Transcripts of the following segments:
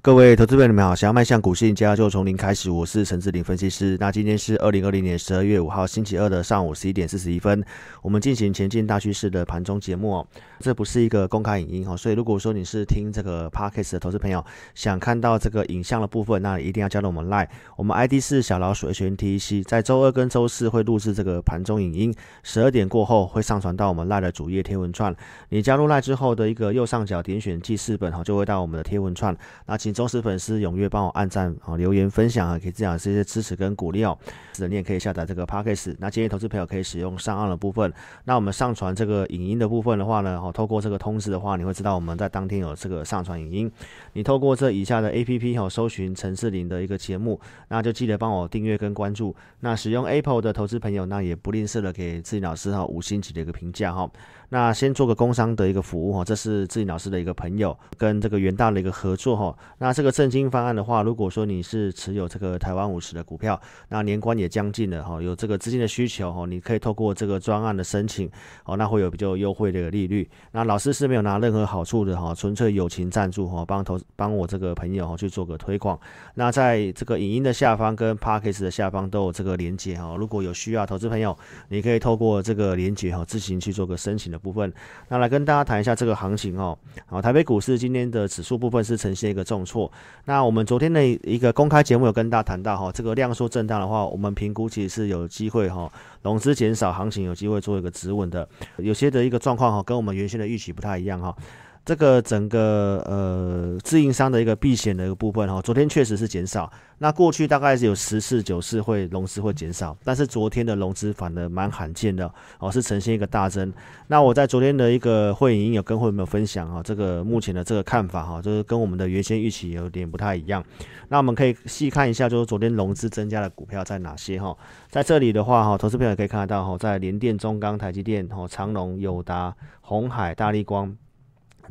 各位投资朋友你们好，想要迈向股市赢家，就从零开始。我是陈志林分析师。那今天是二零二零年十二月五号星期二的上午十一点四十一分，我们进行前进大趋势的盘中节目哦。这不是一个公开影音哦，所以如果说你是听这个 podcast 的投资朋友，想看到这个影像的部分，那一定要加入我们 line。我们 ID 是小老鼠 H N T E C，在周二跟周四会录制这个盘中影音，十二点过后会上传到我们 line 的主页贴文串。你加入 line 之后的一个右上角点选记事本哈，就会到我们的贴文串。那请忠实粉丝踊跃帮我按赞啊、留言、分享啊，可以这样这些支持跟鼓励哦。是的，你也可以下载这个 p a c k a g e 那建议投资朋友可以使用上岸的部分。那我们上传这个影音的部分的话呢，哦，透过这个通知的话，你会知道我们在当天有这个上传影音。你透过这以下的 A P P 哈，搜寻陈志林的一个节目，那就记得帮我订阅跟关注。那使用 Apple 的投资朋友，那也不吝啬的给志林老师哈五星级的一个评价哈。那先做个工商的一个服务哈，这是志林老师的一个朋友跟这个元大的一个合作哈。那这个正金方案的话，如果说你是持有这个台湾五十的股票，那年关也将近了哈，有这个资金的需求哈，你可以透过这个专案的申请哦，那会有比较优惠的一个利率。那老师是没有拿任何好处的哈，纯粹友情赞助哈，帮投帮我这个朋友哈去做个推广。那在这个影音的下方跟 p a c k a g e 的下方都有这个连接哈，如果有需要投资朋友，你可以透过这个连接哈自行去做个申请的部分。那来跟大家谈一下这个行情哦。好，台北股市今天的指数部分是呈现一个重挫。那我们昨天的一个公开节目有跟大家谈到哈，这个量缩震荡的话，我们评估其实是有机会哈，融资减少，行情有机会做一个止稳的。有些的一个状况哈，跟我们原先的预期不太一样哈。这个整个呃自营商的一个避险的一个部分哈，昨天确实是减少。那过去大概是有十次九次会融资会减少，但是昨天的融资反而蛮罕见的哦，是呈现一个大增。那我在昨天的一个会议有跟会员分享哈，这个目前的这个看法哈，就是跟我们的原先预期有点不太一样。那我们可以细看一下，就是昨天融资增加的股票在哪些哈？在这里的话哈，投资朋友可以看得到哈，在联电、中钢、台积电、哈长隆、友达、红海、大力光。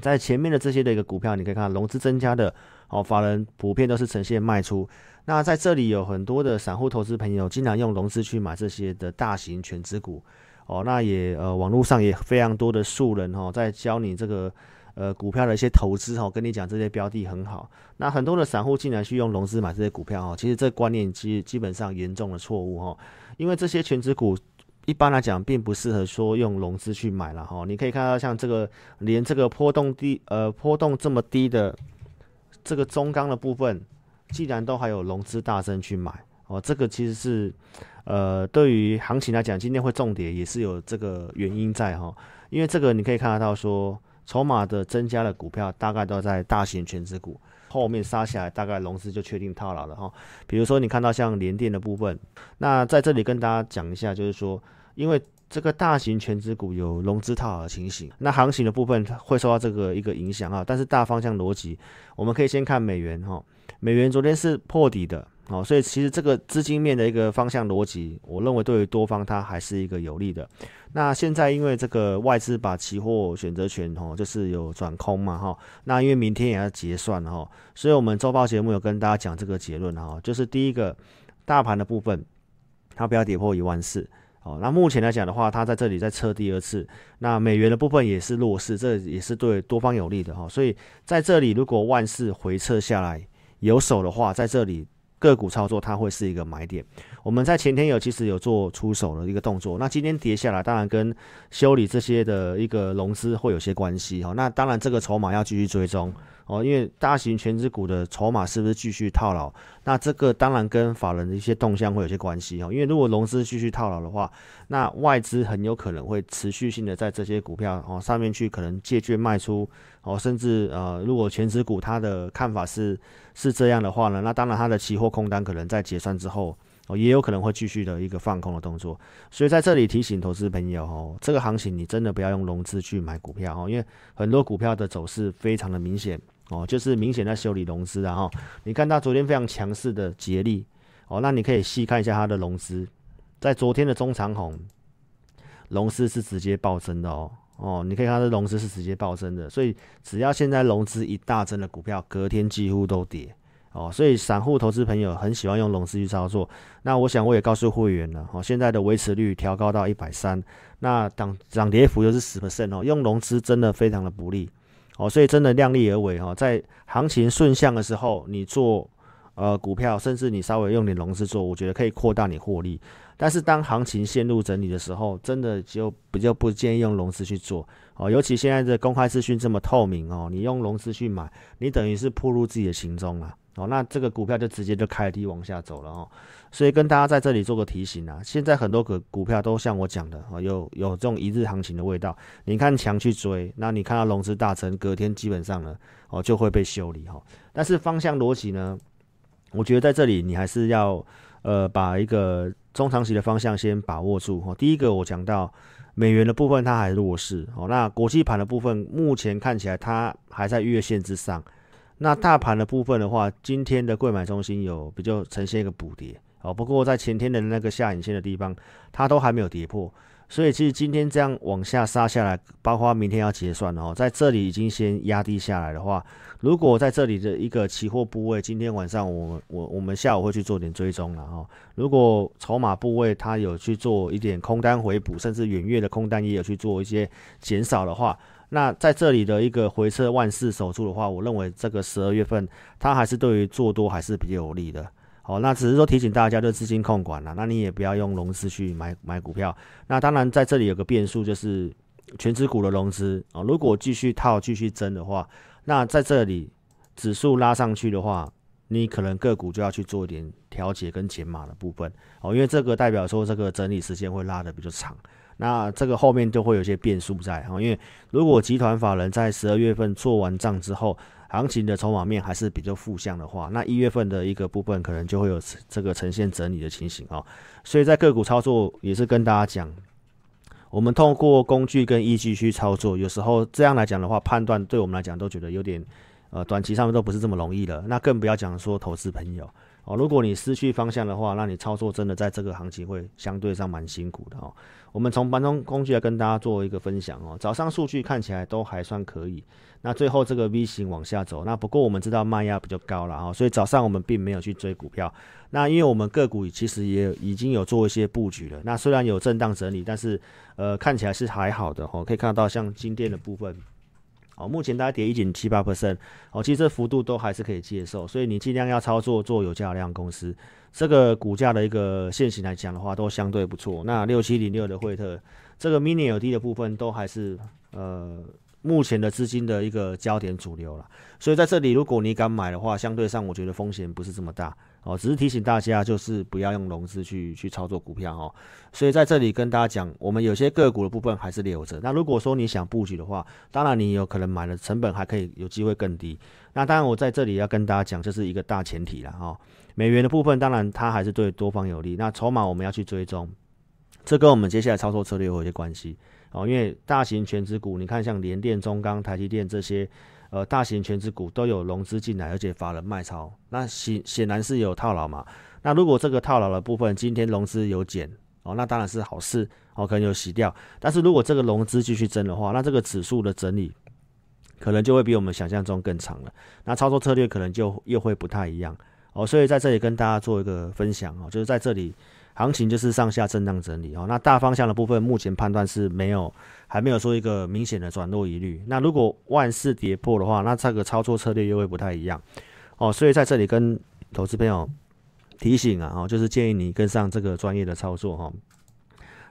在前面的这些的一个股票，你可以看到融资增加的，哦，法人普遍都是呈现卖出。那在这里有很多的散户投资朋友，经常用融资去买这些的大型全资股，哦，那也呃，网络上也非常多的素人哈，在教你这个呃股票的一些投资哈，跟你讲这些标的很好。那很多的散户竟然去用融资买这些股票哈，其实这观念基基本上严重的错误哈，因为这些全资股。一般来讲，并不适合说用融资去买了哈。你可以看到，像这个连这个波动低呃波动这么低的这个中钢的部分，既然都还有融资大增去买哦，这个其实是呃对于行情来讲，今天会重跌也是有这个原因在哈。因为这个你可以看得到说，筹码的增加的股票大概都在大型全值股。后面杀下来，大概融资就确定套牢了哈。比如说，你看到像联电的部分，那在这里跟大家讲一下，就是说，因为这个大型全资股有融资套牢的情形，那行情的部分会受到这个一个影响啊。但是大方向逻辑，我们可以先看美元哈，美元昨天是破底的。好，所以其实这个资金面的一个方向逻辑，我认为对于多方它还是一个有利的。那现在因为这个外资把期货选择权哈，就是有转空嘛哈，那因为明天也要结算哈，所以我们周报节目有跟大家讲这个结论哈，就是第一个大盘的部分，它不要跌破一万四。哦，那目前来讲的话，它在这里在测第二次，那美元的部分也是弱势，这也是对多方有利的哈。所以在这里如果万事回撤下来有手的话，在这里。个股操作它会是一个买点，我们在前天有其实有做出手的一个动作，那今天跌下来，当然跟修理这些的一个融资会有些关系哈。那当然这个筹码要继续追踪哦，因为大型全资股的筹码是不是继续套牢？那这个当然跟法人的一些动向会有些关系哈。因为如果融资继续套牢的话，那外资很有可能会持续性的在这些股票哦上面去可能借券卖出。哦，甚至呃，如果全职股它的看法是是这样的话呢，那当然它的期货空单可能在结算之后，哦，也有可能会继续的一个放空的动作。所以在这里提醒投资朋友哦，这个行情你真的不要用融资去买股票哦，因为很多股票的走势非常的明显哦，就是明显在修理融资啊哈。你看到昨天非常强势的捷力哦，那你可以细看一下它的融资，在昨天的中长红融资是直接暴增的哦。哦，你可以看到融资是直接暴增的，所以只要现在融资一大增的股票，隔天几乎都跌。哦，所以散户投资朋友很喜欢用融资去操作。那我想我也告诉会员了，哦，现在的维持率调高到一百三，那涨涨跌幅又是十 percent 哦，用融资真的非常的不利。哦，所以真的量力而为哈，在行情顺向的时候，你做呃股票，甚至你稍微用点融资做，我觉得可以扩大你获利。但是当行情陷入整理的时候，真的就比较不建议用融资去做哦，尤其现在的公开资讯这么透明哦，你用融资去买，你等于是破入自己的行踪了哦，那这个股票就直接就开低往下走了哦。所以跟大家在这里做个提醒啊，现在很多个股票都像我讲的哦，有有这种一日行情的味道。你看强去追，那你看到融资大成，隔天基本上呢哦就会被修理哈。但是方向逻辑呢，我觉得在这里你还是要呃把一个。中长期的方向先把握住哈。第一个我讲到美元的部分，它还弱势哦。那国际盘的部分，目前看起来它还在月线之上。那大盘的部分的话，今天的贵买中心有比较呈现一个补跌哦。不过在前天的那个下影线的地方，它都还没有跌破。所以其实今天这样往下杀下来，包括明天要结算哦，在这里已经先压低下来的话，如果在这里的一个期货部位，今天晚上我们我我们下午会去做点追踪了哈。如果筹码部位它有去做一点空单回补，甚至远月的空单也有去做一些减少的话，那在这里的一个回撤万事守住的话，我认为这个十二月份它还是对于做多还是比较有利的。好，那只是说提醒大家，就资金控管了。那你也不要用融资去买买股票。那当然在这里有个变数，就是全指股的融资啊，如果继续套、继续增的话，那在这里指数拉上去的话，你可能个股就要去做一点调节跟减码的部分哦，因为这个代表说这个整理时间会拉的比较长。那这个后面就会有些变数在哈，因为如果集团法人在十二月份做完账之后，行情的筹码面还是比较负向的话，那一月份的一个部分可能就会有这个呈现整理的情形啊。所以在个股操作也是跟大家讲，我们通过工具跟依据去操作，有时候这样来讲的话，判断对我们来讲都觉得有点呃短期上面都不是这么容易的。那更不要讲说投资朋友哦，如果你失去方向的话，那你操作真的在这个行情会相对上蛮辛苦的哦。我们从盘中工具来跟大家做一个分享哦。早上数据看起来都还算可以，那最后这个 V 型往下走，那不过我们知道卖压比较高了啊，所以早上我们并没有去追股票。那因为我们个股其实也已经有做一些布局了，那虽然有震荡整理，但是呃看起来是还好的哦。可以看到像金店的部分。哦，目前大家跌一点七八 percent，哦，其实这幅度都还是可以接受，所以你尽量要操作做有价量公司，这个股价的一个现形来讲的话，都相对不错。那六七零六的惠特，这个 mini 有低的部分都还是呃目前的资金的一个焦点主流了，所以在这里如果你敢买的话，相对上我觉得风险不是这么大。哦，只是提醒大家，就是不要用融资去去操作股票哦。所以在这里跟大家讲，我们有些个股的部分还是留着。那如果说你想布局的话，当然你有可能买的成本还可以有机会更低。那当然我在这里要跟大家讲，这是一个大前提了哈。美元的部分当然它还是对多方有利。那筹码我们要去追踪，这跟我们接下来操作策略有一些关系哦。因为大型全值股，你看像联电、中钢、台积电这些。呃，大型全资股都有融资进来，而且法人卖超，那显显然是有套牢嘛。那如果这个套牢的部分今天融资有减哦，那当然是好事哦，可能有洗掉。但是如果这个融资继续增的话，那这个指数的整理可能就会比我们想象中更长了。那操作策略可能就又会不太一样哦。所以在这里跟大家做一个分享哦，就是在这里。行情就是上下震荡整理哦，那大方向的部分目前判断是没有，还没有说一个明显的转弱疑虑。那如果万事跌破的话，那这个操作策略又会不太一样哦。所以在这里跟投资朋友提醒啊，哦，就是建议你跟上这个专业的操作哈。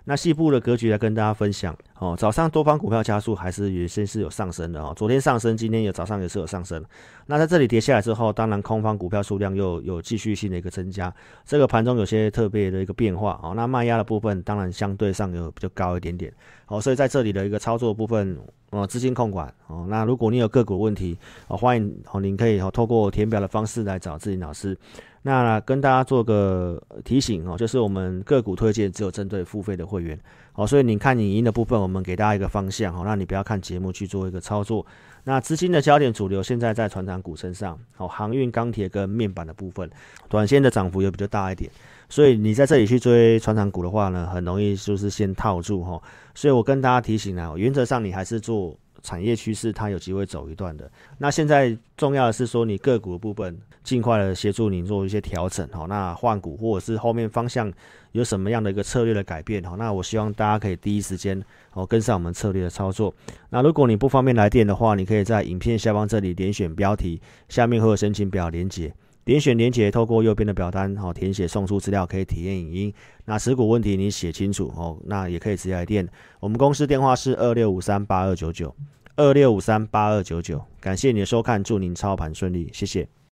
那细部的格局来跟大家分享哦。早上多方股票加速还是原先是有上升的哦。昨天上升，今天也早上也是有上升。那在这里跌下来之后，当然空方股票数量又有继续性的一个增加。这个盘中有些特别的一个变化哦。那卖压的部分当然相对上有比较高一点点哦。所以在这里的一个操作部分哦，资金控管哦。那如果你有个股问题哦，欢迎哦，您可以哦透过填表的方式来找自己老师。那跟大家做个提醒哦，就是我们个股推荐只有针对付费的会员哦，所以你看影音的部分，我们给大家一个方向哦，那你不要看节目去做一个操作。那资金的焦点主流现在在船长股身上哦，航运、钢铁跟面板的部分，短线的涨幅也比较大一点，所以你在这里去追船长股的话呢，很容易就是先套住哈。所以我跟大家提醒啊，原则上你还是做。产业趋势它有机会走一段的。那现在重要的是说，你个股的部分尽快的协助你做一些调整，好，那换股或者是后面方向有什么样的一个策略的改变，好，那我希望大家可以第一时间哦跟上我们策略的操作。那如果你不方便来电的话，你可以在影片下方这里点选标题，下面会有申请表连接。点选连接，透过右边的表单，哦填写送出资料，可以体验影音。那持股问题你写清楚哦，那也可以直接来电。我们公司电话是二六五三八二九九，二六五三八二九九。感谢你的收看，祝您操盘顺利，谢谢。